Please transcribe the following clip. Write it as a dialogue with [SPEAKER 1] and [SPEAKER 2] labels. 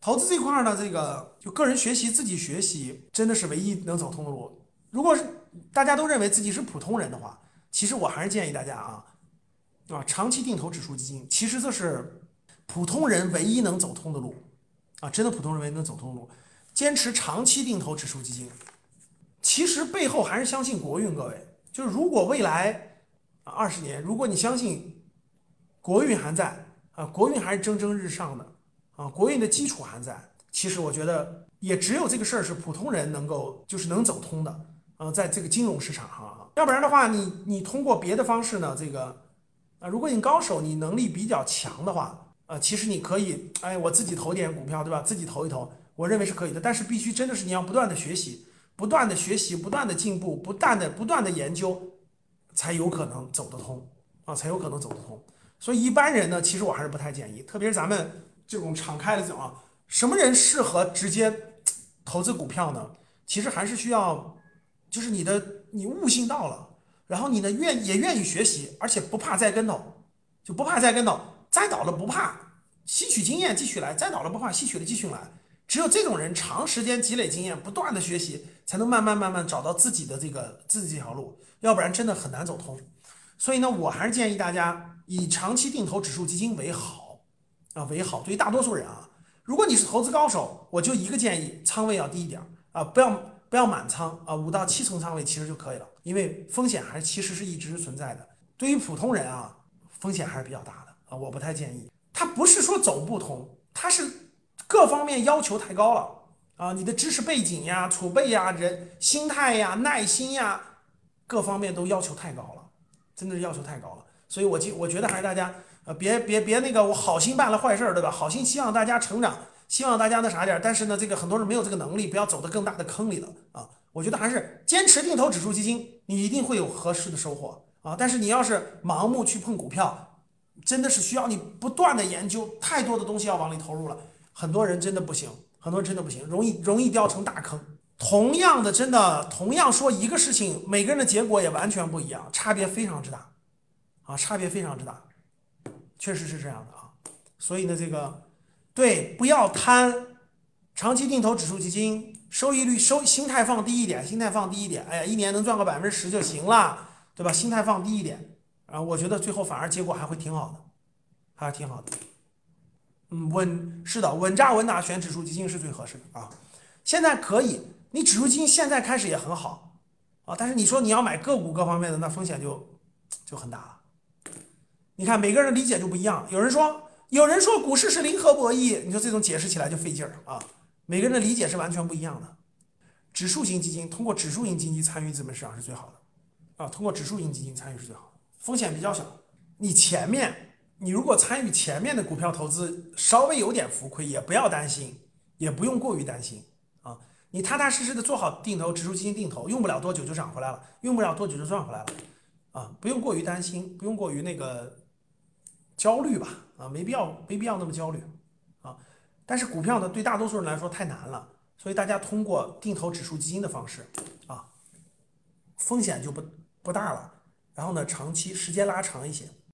[SPEAKER 1] 投资这块儿呢，这个就个人学习自己学习，真的是唯一能走通的路。如果是大家都认为自己是普通人的话，其实我还是建议大家啊，啊，长期定投指数基金，其实这是普通人唯一能走通的路啊，真的普通人唯一能走通的路。坚持长期定投指数基金，其实背后还是相信国运。各位，就是如果未来啊二十年，如果你相信国运还在啊，国运还是蒸蒸日上的啊，国运的基础还在，其实我觉得也只有这个事儿是普通人能够就是能走通的啊，在这个金融市场上，要不然的话，你你通过别的方式呢，这个啊，如果你高手，你能力比较强的话啊，其实你可以哎，我自己投点股票，对吧？自己投一投。我认为是可以的，但是必须真的是你要不断的学习，不断的学习，不断的进步，不断的不断的研究，才有可能走得通啊，才有可能走得通。所以一般人呢，其实我还是不太建议，特别是咱们这种敞开的这种啊，什么人适合直接投资股票呢？其实还是需要，就是你的你悟性到了，然后你呢愿也愿意学习，而且不怕栽跟头，就不怕栽跟头，栽倒了不怕，吸取经验继续来，栽倒了不怕，吸取了继续来。只有这种人长时间积累经验，不断的学习，才能慢慢慢慢找到自己的这个自己这条路，要不然真的很难走通。所以呢，我还是建议大家以长期定投指数基金为好啊，为好。对于大多数人啊，如果你是投资高手，我就一个建议，仓位要低一点啊，不要不要满仓啊，五到七成仓位其实就可以了，因为风险还是其实是一直存在的。对于普通人啊，风险还是比较大的啊，我不太建议。它不是说走不通，它是。各方面要求太高了啊！你的知识背景呀、储备呀、人心态呀、耐心呀，各方面都要求太高了，真的是要求太高了。所以，我觉我觉得还是大家呃，别别别那个，我好心办了坏事儿，对吧？好心希望大家成长，希望大家那啥点儿，但是呢，这个很多人没有这个能力，不要走到更大的坑里了啊！我觉得还是坚持定投指数基金，你一定会有合适的收获啊！但是你要是盲目去碰股票，真的是需要你不断的研究，太多的东西要往里投入了。很多人真的不行，很多人真的不行，容易容易掉成大坑。同样的，真的同样说一个事情，每个人的结果也完全不一样，差别非常之大，啊，差别非常之大，确实是这样的啊。所以呢，这个对，不要贪，长期定投指数基金，收益率收心态放低一点，心态放低一点，哎呀，一年能赚个百分之十就行了，对吧？心态放低一点，啊，我觉得最后反而结果还会挺好的，还是挺好的。嗯，稳是的，稳扎稳打选指数基金是最合适的啊。现在可以，你指数基金现在开始也很好啊，但是你说你要买个股各方面的，那风险就就很大了。你看每个人理解就不一样，有人说有人说股市是零和博弈，你说这种解释起来就费劲儿啊。每个人的理解是完全不一样的。指数型基金通过指数型基金参与资本市场是最好的啊，通过指数型基金参与是最好的，风险比较小。你前面。你如果参与前面的股票投资，稍微有点浮亏，也不要担心，也不用过于担心啊。你踏踏实实的做好定投，指数基金定投，用不了多久就涨回来了，用不了多久就赚回来了啊。不用过于担心，不用过于那个焦虑吧啊，没必要，没必要那么焦虑啊。但是股票呢，对大多数人来说太难了，所以大家通过定投指数基金的方式啊，风险就不不大了，然后呢，长期时间拉长一些。